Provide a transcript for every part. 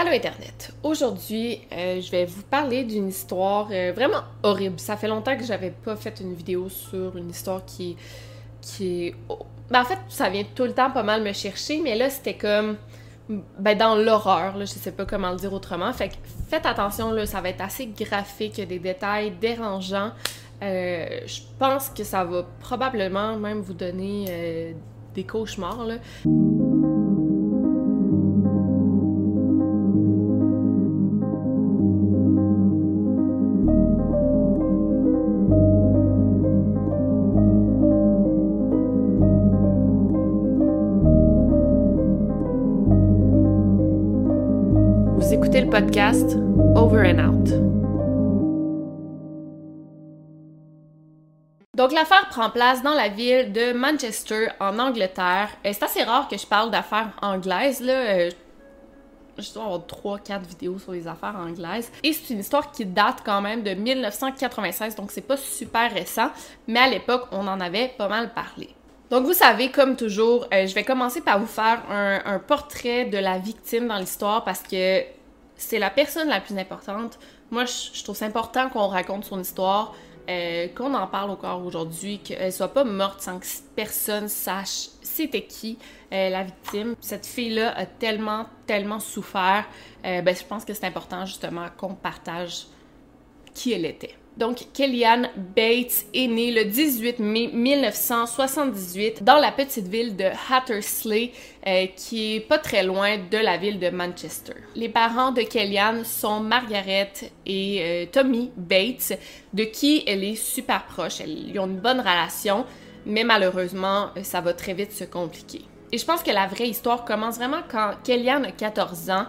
Allô Internet. Aujourd'hui, euh, je vais vous parler d'une histoire euh, vraiment horrible. Ça fait longtemps que j'avais pas fait une vidéo sur une histoire qui, qui ben, en fait, ça vient tout le temps pas mal me chercher, mais là, c'était comme... Ben, dans l'horreur, je sais pas comment le dire autrement. Faites attention, là, ça va être assez graphique, des détails dérangeants. Euh, je pense que ça va probablement même vous donner des cauchemars. Podcast Over and Out. Donc l'affaire prend place dans la ville de Manchester en Angleterre. C'est assez rare que je parle d'affaires anglaises là. Euh, Je dois avoir 3-4 vidéos sur les affaires anglaises. Et c'est une histoire qui date quand même de 1996, donc c'est pas super récent, mais à l'époque, on en avait pas mal parlé. Donc vous savez, comme toujours, euh, je vais commencer par vous faire un portrait de la victime dans l'histoire parce que c'est la personne la plus importante. Moi, je, trouve c'est important qu'on raconte son histoire, euh, qu'on en parle encore aujourd'hui, qu'elle soit pas morte sans que personne sache c'était qui euh, la victime. Cette fille-là a tellement, tellement souffert. Euh, ben, je pense que c'est important justement qu'on partage qui elle était. Donc, Kellyanne Bates est née le 18 mai 1978 dans la petite ville de Hattersley, euh, qui est pas très loin de la ville de Manchester. Les parents de Kellyanne sont Margaret et euh, Tommy Bates, de qui elle est super proche. Ils ont une bonne relation, mais malheureusement, euh, ça va très vite se compliquer. Et je pense que la vraie histoire commence vraiment quand Kellyanne a 14 ans.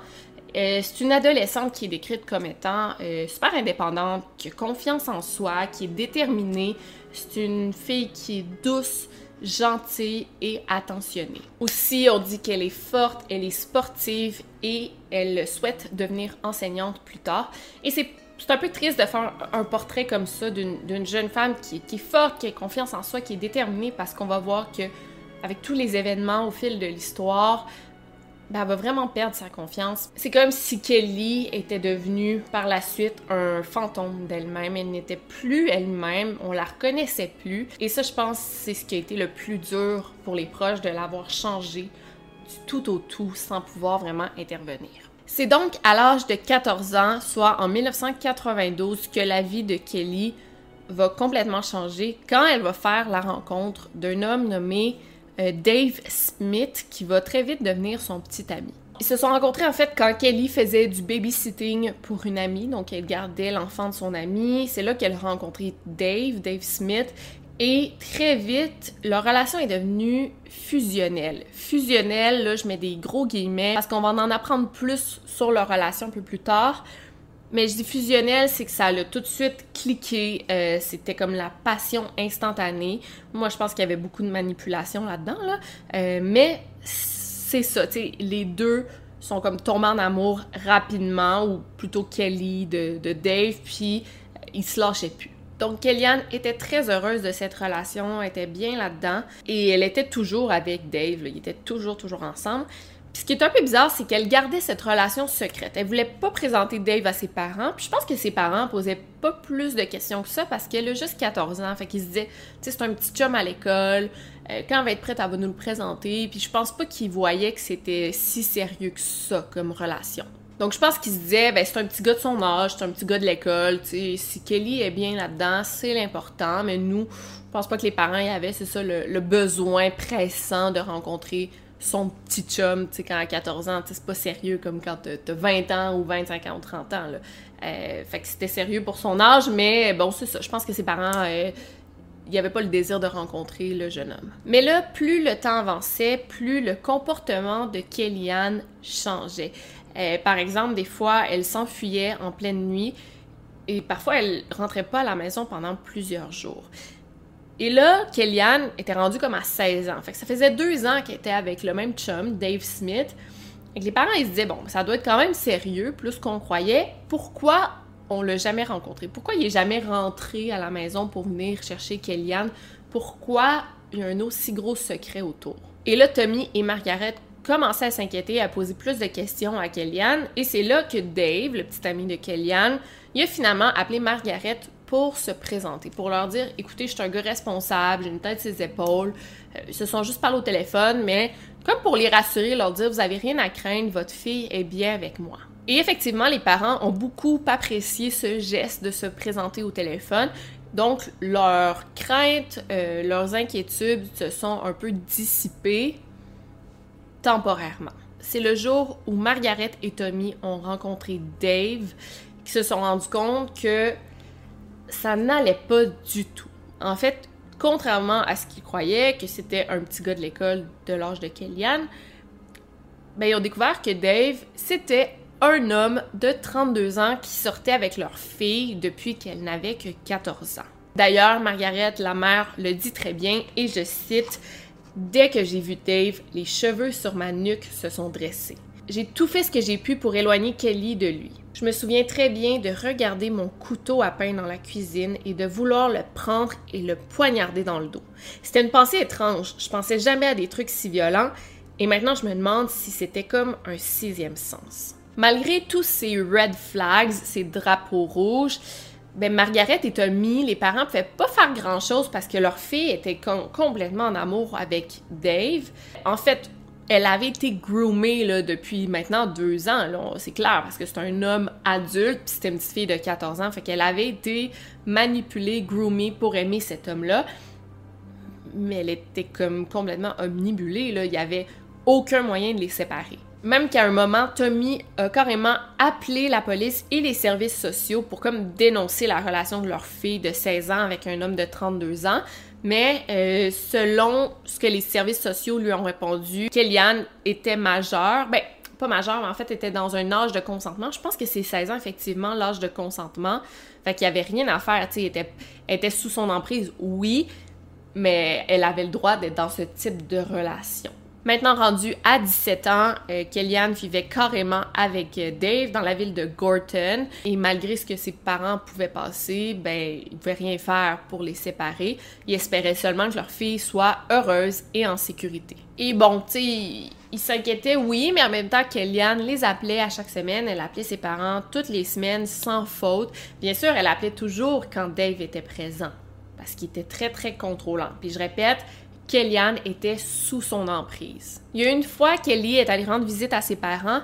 Euh, c'est une adolescente qui est décrite comme étant euh, super indépendante, qui a confiance en soi, qui est déterminée. C'est une fille qui est douce, gentille et attentionnée. Aussi, on dit qu'elle est forte, elle est sportive et elle souhaite devenir enseignante plus tard. Et c'est un peu triste de faire un portrait comme ça d'une d'une jeune femme qui, qui est forte, qui a confiance en soi, qui est déterminée parce qu'on va voir que avec tous les événements au fil de l'histoire, ben, elle va vraiment perdre sa confiance. C'est comme si Kelly était devenue par la suite un fantôme d'elle-même. Elle n'était plus elle-même, on la reconnaissait plus. Et ça, je pense, c'est ce qui a été le plus dur pour les proches de l'avoir changé du tout au tout sans pouvoir vraiment intervenir. C'est donc à l'âge de 14 ans, soit en 1992, que la vie de Kelly va complètement changer quand elle va faire la rencontre d'un homme nommé Dave Smith qui va très vite devenir son petit ami. Ils se sont rencontrés en fait quand Kelly faisait du babysitting pour une amie, donc elle gardait l'enfant de son amie. C'est là qu'elle a rencontré Dave, Dave Smith, Et très vite, leur relation est devenue fusionnelle. Fusionnelle, là, je mets des gros guillemets parce qu'on va en apprendre plus sur leur relation un peu plus tard. Mais je dis fusionnel, c'est que ça a tout de suite cliqué. Euh, c'était comme la passion instantanée. Moi, je pense qu'il y avait beaucoup de manipulation là-dedans, là. Euh, mais c'est ça, les deux sont comme tombés en amour rapidement, ou plutôt Kelly de, de Dave, puis ils se lâchaient plus. Donc, Kellyanne était très heureuse de cette relation, était bien là-dedans, et elle était toujours avec Dave, ils étaient toujours, toujours ensemble. Puis ce qui est un peu bizarre, c'est qu'elle gardait cette relation secrète. Elle voulait pas présenter Dave à ses parents. Puis je pense que ses parents posaient pas plus de questions que ça parce qu'elle a juste 14 ans. Fait qu'ils se disaient, tu sais, c'est un petit chum à l'école. Euh, quand elle va être prête, elle va nous le présenter. Puis je pense pas qu'ils voyaient que c'était si sérieux que ça comme relation. Donc je pense qu'ils se disaient, ben c'est un petit gars de son âge, c'est un petit gars de l'école. Tu sais, si Kelly est bien là-dedans, c'est l'important. Mais nous, je pense pas que les parents y avaient, c'est ça, le besoin pressant de rencontrer son petit chum, tu sais, quand à 14 ans, c'est pas sérieux comme quand t'as 20 ans ou 25 ans ou 30 ans. Euh, fait que c'était sérieux pour son âge, mais bon, c'est ça. Je pense que ses parents, euh, il n'y avait pas le désir de rencontrer le jeune homme. Mais là, plus le temps avançait, plus le comportement de Kellyanne changeait. Euh, par exemple, des fois, elle s'enfuyait en pleine nuit et parfois, elle rentrait pas à la maison pendant plusieurs jours. Et là, Kellyanne était rendue comme à 16 ans. Fait ça faisait deux ans qu'elle était avec le même chum, Dave Smith. Et les parents, ils se disaient, bon, ça doit être quand même sérieux, plus qu'on croyait. Pourquoi on l'a jamais rencontré? Pourquoi il est jamais rentré à la maison pour venir chercher Kellyanne? Pourquoi il y a un aussi gros secret autour? Et là, Tommy et Margaret commençaient à s'inquiéter, à poser plus de questions à Kellyanne. Et c'est là que Dave, le petit ami de Kellyanne, il a finalement appelé Margaret pour se présenter, pour leur dire écoutez, je suis un gars responsable, j'ai une tête sur épaules. Euh, ils se sont juste parlé au téléphone, mais comme pour les rassurer, leur dire vous avez rien à craindre, votre fille est bien avec moi. Et effectivement, les parents ont beaucoup apprécié ce geste de se présenter au téléphone. Donc, leurs craintes, euh, leurs inquiétudes se sont un peu dissipées temporairement. C'est le jour où Margaret et Tommy ont rencontré Dave, qui se sont rendus compte que ça n'allait pas du tout. En fait, contrairement à ce qu'ils croyaient, que c'était un petit gars de l'école de l'âge de Kellyanne, ben, ils ont découvert que Dave, c'était un homme de 32 ans qui sortait avec leur fille depuis qu'elle n'avait que 14 ans. D'ailleurs, Margaret, la mère, le dit très bien, et je cite, Dès que j'ai vu Dave, les cheveux sur ma nuque se sont dressés. J'ai tout fait ce que j'ai pu pour éloigner Kelly de lui. Je me souviens très bien de regarder mon couteau à pain dans la cuisine et de vouloir le prendre et le poignarder dans le dos. C'était une pensée étrange. Je pensais jamais à des trucs si violents et maintenant je me demande si c'était comme un sixième sens. Malgré tous ces red flags, ces drapeaux rouges, ben Margaret et Tommy, les parents pouvaient pas faire grand chose parce que leur fille était complètement en amour avec Dave. En fait, elle avait été groomée depuis maintenant deux ans, c'est clair, parce que c'est un homme adulte, puis c'était une petite fille de 14 ans, fait qu'elle avait été manipulée, groomée pour aimer cet homme-là. Mais elle était comme complètement omnibulée, il y avait aucun moyen de les séparer. Même qu'à un moment, Tommy a carrément appelé la police et les services sociaux pour comme dénoncer la relation de leur fille de 16 ans avec un homme de 32 ans. Mais euh, selon ce que les services sociaux lui ont répondu, Kellyanne était majeure. Ben, pas majeure, mais en fait était dans un âge de consentement. Je pense que c'est 16 ans, effectivement, l'âge de consentement. Fait qu'il y avait rien à faire, tu était, était sous son emprise, oui, mais elle avait le droit d'être dans ce type de relation. Maintenant rendue à 17 ans, euh, Kellyanne vivait carrément avec euh, Dave dans la ville de Gorton et malgré ce que ses parents pouvaient passer, ben ils pouvaient rien faire pour les séparer. Ils espéraient seulement que leur fille soit heureuse et en sécurité. Et bon, tu sais, ils s'inquiétaient, oui, mais en même temps, Kellyanne les appelait à chaque semaine. Elle appelait ses parents toutes les semaines sans faute. Bien sûr, elle appelait toujours quand Dave était présent parce qu'il était très, très contrôlant. Puis je répète, Kellyanne était sous son emprise. Il y a une fois, Kelly est allée rendre visite à ses parents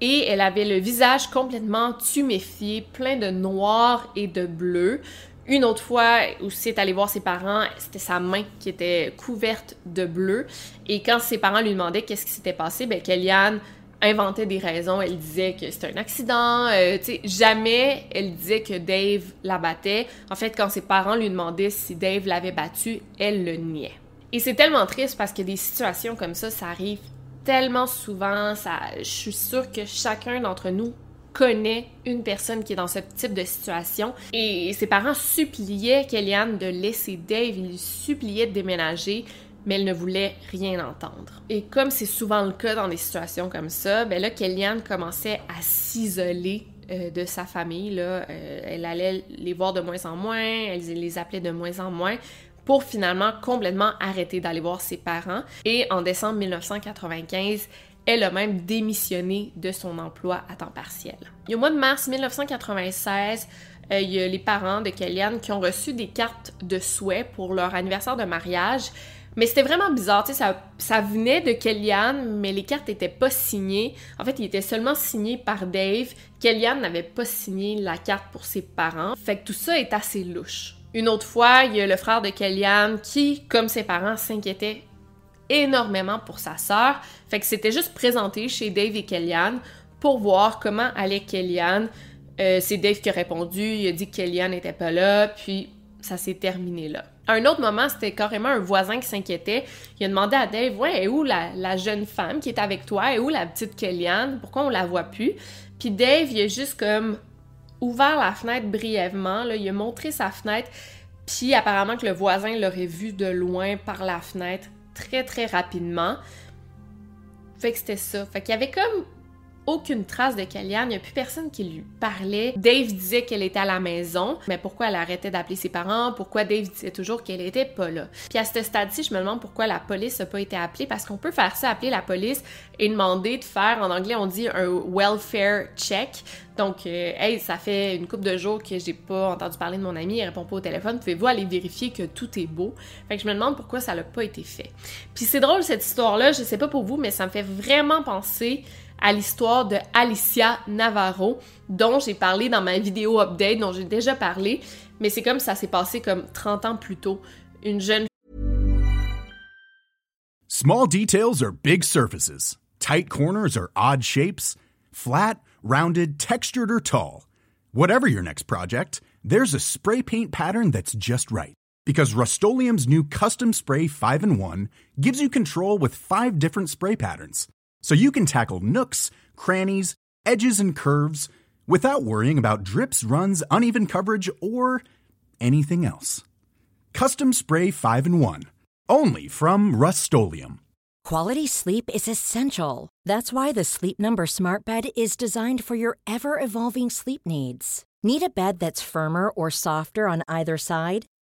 et elle avait le visage complètement tuméfié, plein de noir et de bleu. Une autre fois aussi, est allée voir ses parents, c'était sa main qui était couverte de bleu. Et quand ses parents lui demandaient qu'est-ce qui s'était passé, ben Kellyanne inventait des raisons. Elle disait que c'était un accident. Euh, jamais elle disait que Dave la battait. En fait, quand ses parents lui demandaient si Dave l'avait battu, elle le niait. Et c'est tellement triste parce que des situations comme ça, ça arrive tellement souvent. Ça, je suis sûre que chacun d'entre nous connaît une personne qui est dans ce type de situation. Et ses parents suppliaient Kellyanne de laisser Dave, ils lui suppliaient de déménager, mais elle ne voulait rien entendre. Et comme c'est souvent le cas dans des situations comme ça, ben là, Kellyanne commençait à s'isoler euh, de sa famille. Là. Euh, elle allait les voir de moins en moins, elle les appelait de moins en moins pour finalement complètement arrêter d'aller voir ses parents. Et en décembre 1995, elle a même démissionné de son emploi à temps partiel. Et au mois de mars 1996, euh, il y a les parents de Kellyanne qui ont reçu des cartes de souhait pour leur anniversaire de mariage. Mais c'était vraiment bizarre, tu sais, ça, ça venait de Kellyanne, mais les cartes n'étaient pas signées. En fait, il était seulement signé par Dave. Kellyanne n'avait pas signé la carte pour ses parents. Fait que tout ça est assez louche. Une autre fois, il y a le frère de Kellyanne qui, comme ses parents, s'inquiétait énormément pour sa sœur. Fait que c'était juste présenté chez Dave et Kellyanne pour voir comment allait Kellyanne. Euh, c'est Dave qui a répondu, il a dit que Kellyanne n'était pas là, puis ça s'est terminé là. À un autre moment, c'était carrément un voisin qui s'inquiétait. Il a demandé à Dave, ouais, est où la, jeune femme qui est avec toi? Est où la petite Kellyanne? Pourquoi on la voit plus? Puis Dave, il a juste comme ouvert la fenêtre brièvement, là, il a montré sa fenêtre, puis apparemment que le voisin l'aurait vu de loin par la fenêtre très très rapidement. Fait que c'était ça. Fait qu'il y avait comme aucune trace de Kellyanne, il n'y a plus personne qui lui parlait. Dave disait qu'elle était à la maison, mais pourquoi elle arrêtait d'appeler ses parents? Pourquoi Dave disait toujours qu'elle était pas là? Puis à ce stade-ci, je me demande pourquoi la police n'a pas été appelée, parce qu'on peut faire ça, appeler la police et demander de faire, en anglais on dit un welfare check. Donc, euh, hey, ça fait une couple de jours que j'ai pas entendu parler de mon ami, il répond pas au téléphone, pouvez-vous aller vérifier que tout est beau? Fait que je me demande pourquoi ça n'a pas été fait. Puis c'est drôle cette histoire-là, je sais pas pour vous, mais ça me fait vraiment penser à l'histoire de Alicia Navarro, dont j'ai parlé dans ma vidéo update, dont j'ai déjà parlé, mais c'est comme ça s'est passé comme 30 ans plus tôt. Une jeune Small details are big surfaces. Tight corners are odd shapes. Flat, rounded, textured or tall. Whatever your next project, there's a spray paint pattern that's just right. Because Rust-Oleum's new Custom Spray 5 in 1 gives you control with 5 different spray patterns so you can tackle nooks, crannies, edges, and curves without worrying about drips, runs, uneven coverage, or anything else. Custom Spray 5 and 1. Only from Rust Quality sleep is essential. That's why the Sleep Number Smart Bed is designed for your ever evolving sleep needs. Need a bed that's firmer or softer on either side?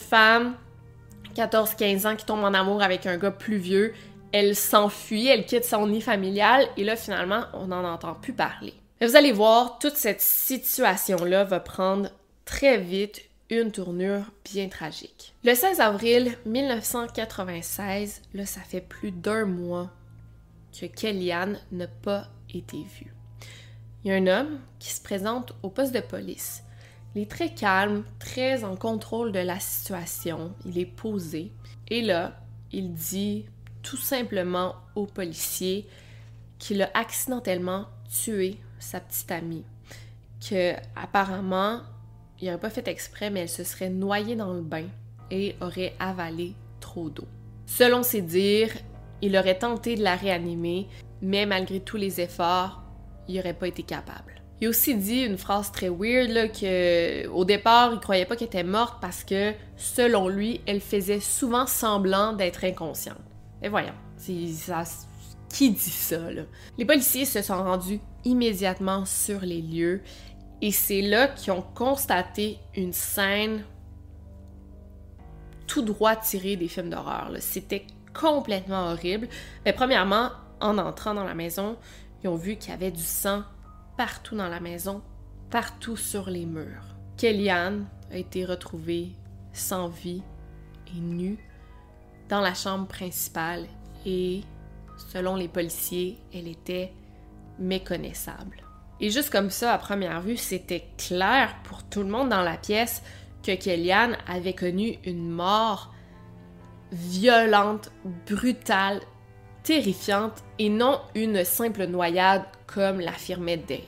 Femme, 14-15 ans qui tombe en amour avec un gars plus vieux, elle s'enfuit, elle quitte son nid familial et là finalement on n'en entend plus parler. Et vous allez voir, toute cette situation-là va prendre très vite une tournure bien tragique. Le 16 avril 1996, là ça fait plus d'un mois que Kellyanne n'a pas été vue. Il y a un homme qui se présente au poste de police. Il est très calme, très en contrôle de la situation, il est posé. Et là, il dit tout simplement au policier qu'il a accidentellement tué sa petite amie. Que apparemment, il n'aurait pas fait exprès, mais elle se serait noyée dans le bain et aurait avalé trop d'eau. Selon ses dires, il aurait tenté de la réanimer, mais malgré tous les efforts, il n'aurait pas été capable. Il a aussi dit une phrase très weird là, que au départ, il croyait pas qu'elle était morte parce que selon lui, elle faisait souvent semblant d'être inconsciente. Et voyons, ça, qui dit ça, là? Les policiers se sont rendus immédiatement sur les lieux et c'est là qu'ils ont constaté une scène tout droit tirée des films d'horreur. C'était complètement horrible. Mais premièrement, en entrant dans la maison, ils ont vu qu'il y avait du sang partout dans la maison, partout sur les murs. Kellyanne a été retrouvée sans vie et nue dans la chambre principale et, selon les policiers, elle était méconnaissable. Et juste comme ça, à première vue, c'était clair pour tout le monde dans la pièce que Kellyanne avait connu une mort violente, brutale, terrifiante et non une simple noyade comme l'affirmait Dave.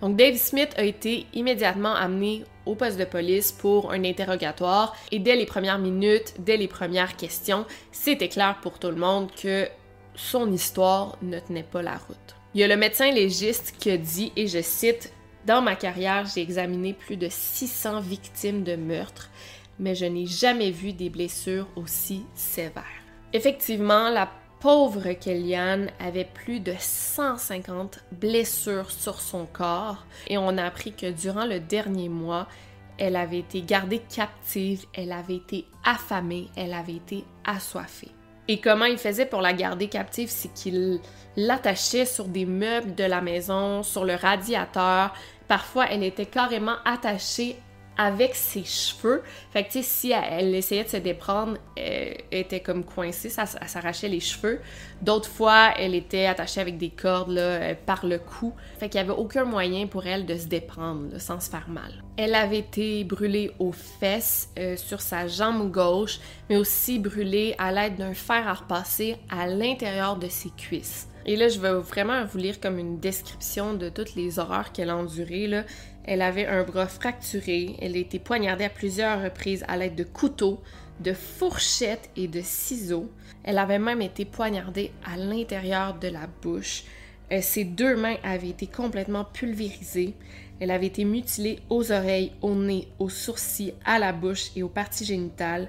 Donc Dave Smith a été immédiatement amené au poste de police pour un interrogatoire et dès les premières minutes, dès les premières questions, c'était clair pour tout le monde que son histoire ne tenait pas la route. Il y a le médecin légiste qui a dit, et je cite, Dans ma carrière, j'ai examiné plus de 600 victimes de meurtre, mais je n'ai jamais vu des blessures aussi sévères. Effectivement, la pauvre Kellyanne avait plus de 150 blessures sur son corps et on a appris que durant le dernier mois, elle avait été gardée captive, elle avait été affamée, elle avait été assoiffée. Et comment il faisait pour la garder captive, c'est qu'il l'attachait sur des meubles de la maison, sur le radiateur. Parfois, elle était carrément attachée avec ses cheveux. Fait que, si elle, essayait de se déprendre, elle était comme coincée, ça, s'arrachait les cheveux. D'autres fois, elle était attachée avec des cordes là, euh, par le cou. Fait qu'il n'y avait aucun moyen pour elle de se déprendre sans se faire mal. Elle avait été brûlée aux fesses, euh, sur sa jambe gauche, mais aussi brûlée à l'aide d'un fer à repasser à l'intérieur de ses cuisses. Et là, je vais vraiment vous lire comme une description de toutes les horreurs qu'elle a endurées. Là. Elle avait un bras fracturé, elle a été poignardée à plusieurs reprises à l'aide de couteaux, de fourchettes et de ciseaux. Elle avait même été poignardée à l'intérieur de la bouche. Euh, ses deux mains avaient été complètement pulvérisées. Elle avait été mutilée aux oreilles, au nez, aux sourcils, à la bouche et aux parties génitales.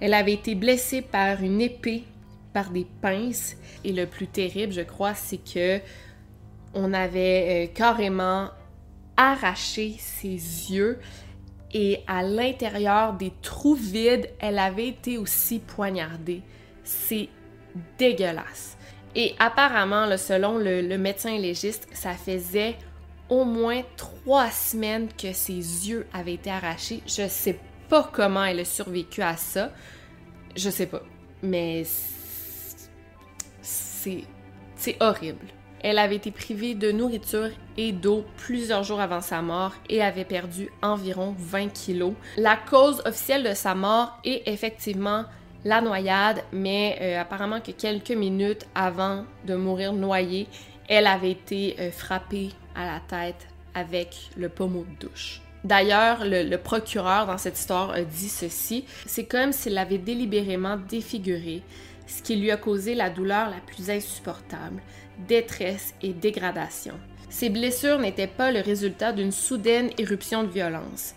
Elle avait été blessée par une épée, par des pinces. Et le plus terrible, je crois, c'est que on avait euh, carrément arraché ses yeux et à l'intérieur des trous vides, elle avait été aussi poignardée. C'est dégueulasse. Et apparemment, selon le, médecin légiste, ça faisait au moins trois semaines que ses yeux avaient été arrachés. Je sais pas comment elle a survécu à ça. Je sais pas. Mais c'est horrible. Elle avait été privée de nourriture et d'eau plusieurs jours avant sa mort et avait perdu environ 20 kilos. La cause officielle de sa mort est effectivement la noyade, mais euh, apparemment que quelques minutes avant de mourir noyée, elle avait été euh, frappée à la tête avec le pommeau de douche. D'ailleurs, le, procureur dans cette histoire a dit ceci, c'est comme s'il l'avait délibérément défigurée, ce qui lui a causé la douleur la plus insupportable détresse et dégradation. Ces blessures n'étaient pas le résultat d'une soudaine éruption de violence.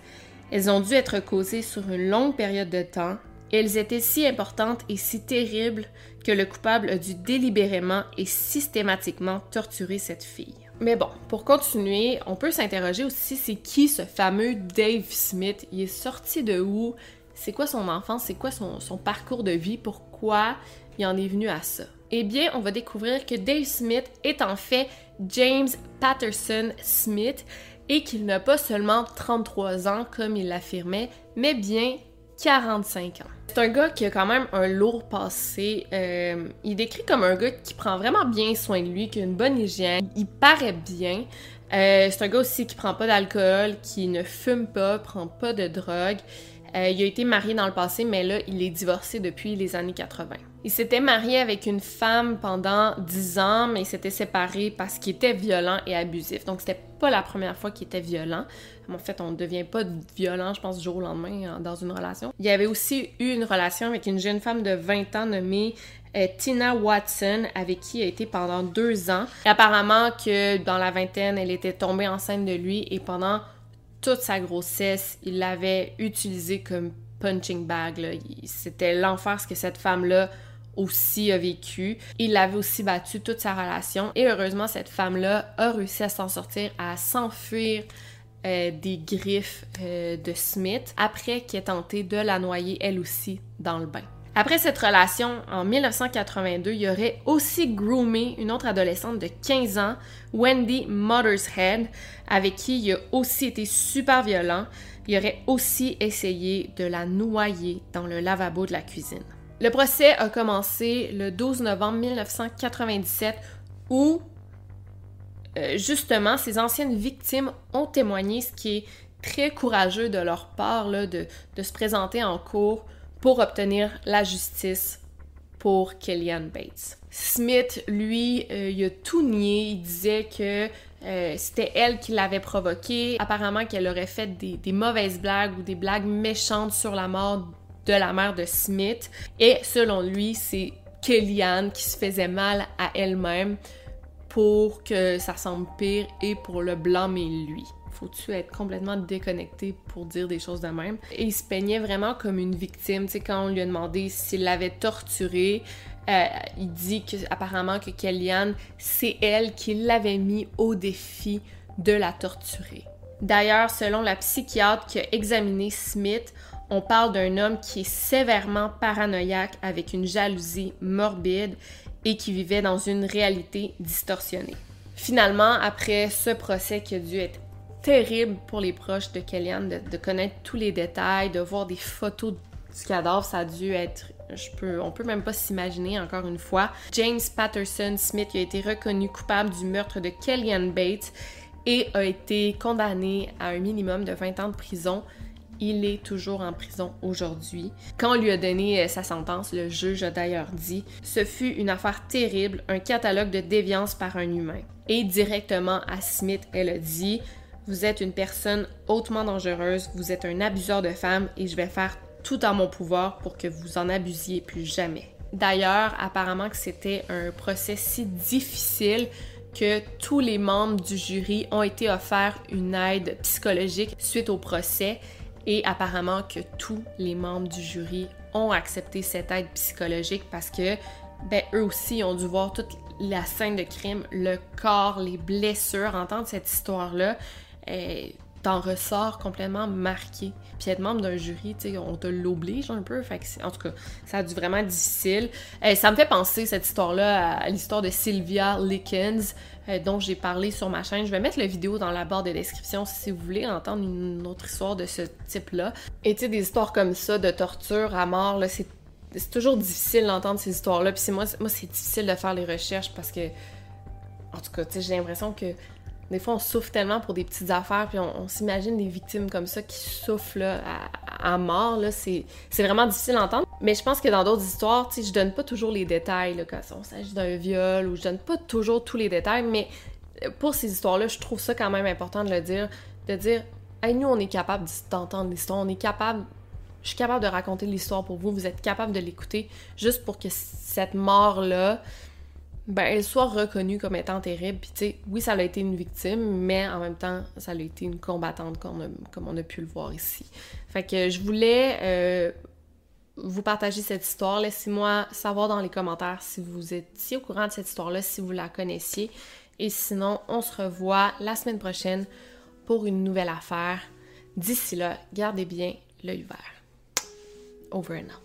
Elles ont dû être causées sur une longue période de temps et elles étaient si importantes et si terribles que le coupable a dû délibérément et systématiquement torturer cette fille. Mais bon, pour continuer, on peut s'interroger aussi c'est qui ce fameux Dave Smith? Il est sorti de où? C'est quoi son enfance? C'est quoi son, son parcours de vie? Pourquoi il en est venu à ça? Eh bien, on va découvrir que Dave Smith est en fait James Patterson Smith et qu'il n'a pas seulement 33 ans comme il l'affirmait, mais bien 45 ans. C'est un gars qui a quand même un lourd passé. Euh, il décrit comme un gars qui prend vraiment bien soin de lui, qui a une bonne hygiène. Il paraît bien. Euh, c'est un gars aussi qui prend pas d'alcool, qui ne fume pas, prend pas de drogue. Euh, il a été marié dans le passé, mais là, il est divorcé depuis les années 80. Il s'était marié avec une femme pendant 10 ans, mais il s'était séparé parce qu'il était violent et abusif. Donc, c'était pas la première fois qu'il était violent. En fait, on ne devient pas violent, je pense, du jour au lendemain dans une relation. Il y avait aussi eu une relation avec une jeune femme de 20 ans nommée euh, Tina Watson, avec qui il a été pendant deux ans. Apparemment que dans la vingtaine, elle était tombée enceinte de lui et pendant toute sa grossesse, il l'avait utilisé comme punching bag. C'était l'enfer ce que cette femme-là aussi a vécu. Il l'avait aussi battu toute sa relation. Et heureusement, cette femme-là a réussi à s'en sortir, à s'enfuir euh, des griffes euh, de Smith après qu'il ait tenté de la noyer elle aussi dans le bain. Après cette relation, en 1982, il aurait aussi groomé une autre adolescente de 15 ans, Wendy Mothershead, avec qui il a aussi été super violent. Il aurait aussi essayé de la noyer dans le lavabo de la cuisine. Le procès a commencé le 12 novembre 1997 où euh, justement ces anciennes victimes ont témoigné, ce qui est très courageux de leur part de, se présenter en cours pour obtenir la justice pour Kellyanne Bates. Smith, lui, euh, il a tout nié. Il disait que euh, c'était elle qui l'avait provoqué. Apparemment qu'elle aurait fait des, mauvaises blagues ou des blagues méchantes sur la mort de la mère de Smith. Et selon lui, c'est Kellyanne qui se faisait mal à elle-même pour que ça semble pire et pour le blâmer lui faut-tu être complètement déconnecté pour dire des choses de même? Et il se peignait vraiment comme une victime, tu sais, quand on lui a demandé s'il l'avait torturé, euh, il dit que, apparemment que Kellyanne, c'est elle qui l'avait mis au défi de la torturer. D'ailleurs, selon la psychiatre qui a examiné Smith, on parle d'un homme qui est sévèrement paranoïaque avec une jalousie morbide et qui vivait dans une réalité distorsionnée. Finalement, après ce procès qui a dû être terrible pour les proches de Kellyanne de, connaître tous les détails, de voir des photos du cadavre, ça a dû être je peux, on peut même pas s'imaginer encore une fois. James Patterson Smith a été reconnu coupable du meurtre de Kellyanne Bates et a été condamné à un minimum de 20 ans de prison. Il est toujours en prison aujourd'hui. Quand on lui a donné euh, sa sentence, le juge a d'ailleurs dit Ce fut une affaire terrible, un catalogue de déviance par un humain. Et directement à Smith, elle a dit vous êtes une personne hautement dangereuse, vous êtes un abuseur de femmes et je vais faire tout en mon pouvoir pour que vous en abusiez plus jamais. D'ailleurs, apparemment que c'était un procès si difficile que tous les membres du jury ont été offerts une aide psychologique suite au procès et apparemment que tous les membres du jury ont accepté cette aide psychologique parce que ben, eux aussi ont dû voir toute la scène de crime, le corps, les blessures, entendre cette histoire-là t'en ressors complètement marqué. Puis être membre d'un jury, on te l'oblige un peu. En tout cas, ça a dû vraiment difficile. ça me fait penser, cette histoire-là, à, l'histoire de Sylvia Lickens, euh, dont j'ai parlé sur ma chaîne. Je vais mettre la vidéo dans la barre de description si vous voulez entendre une autre histoire de ce type-là. Et tu sais, des histoires comme ça, de torture à mort, là, c'est c'est toujours difficile d'entendre ces histoires-là. Puis moi, moi c'est difficile de faire les recherches parce que, en tout cas, tu sais, j'ai l'impression que des fois, on souffre tellement pour des petites affaires, puis on, s'imagine des victimes comme ça qui souffrent à, mort. Là, c'est, vraiment difficile à entendre. Mais je pense que dans d'autres histoires, tu sais, je donne pas toujours les détails là, quand on s'agit d'un viol, ou je donne pas toujours tous les détails, mais pour ces histoires-là, je trouve ça quand même important de le dire, de dire, nous, on est capable d'entendre l'histoire, on est capable je suis capable de raconter l'histoire pour vous, vous êtes capable de l'écouter, juste pour que cette mort-là, ben, elle soit reconnue comme étant terrible. Puis, tu sais, oui, ça a été une victime, mais en même temps, ça a été une combattante, comme on a, pu le voir ici. Fait que je voulais euh, vous partager cette histoire. Laissez-moi savoir dans les commentaires si vous étiez au courant de cette histoire-là, si vous la connaissiez. Et sinon, on se revoit la semaine prochaine pour une nouvelle affaire. D'ici là, gardez bien l'œil vert. Over and out.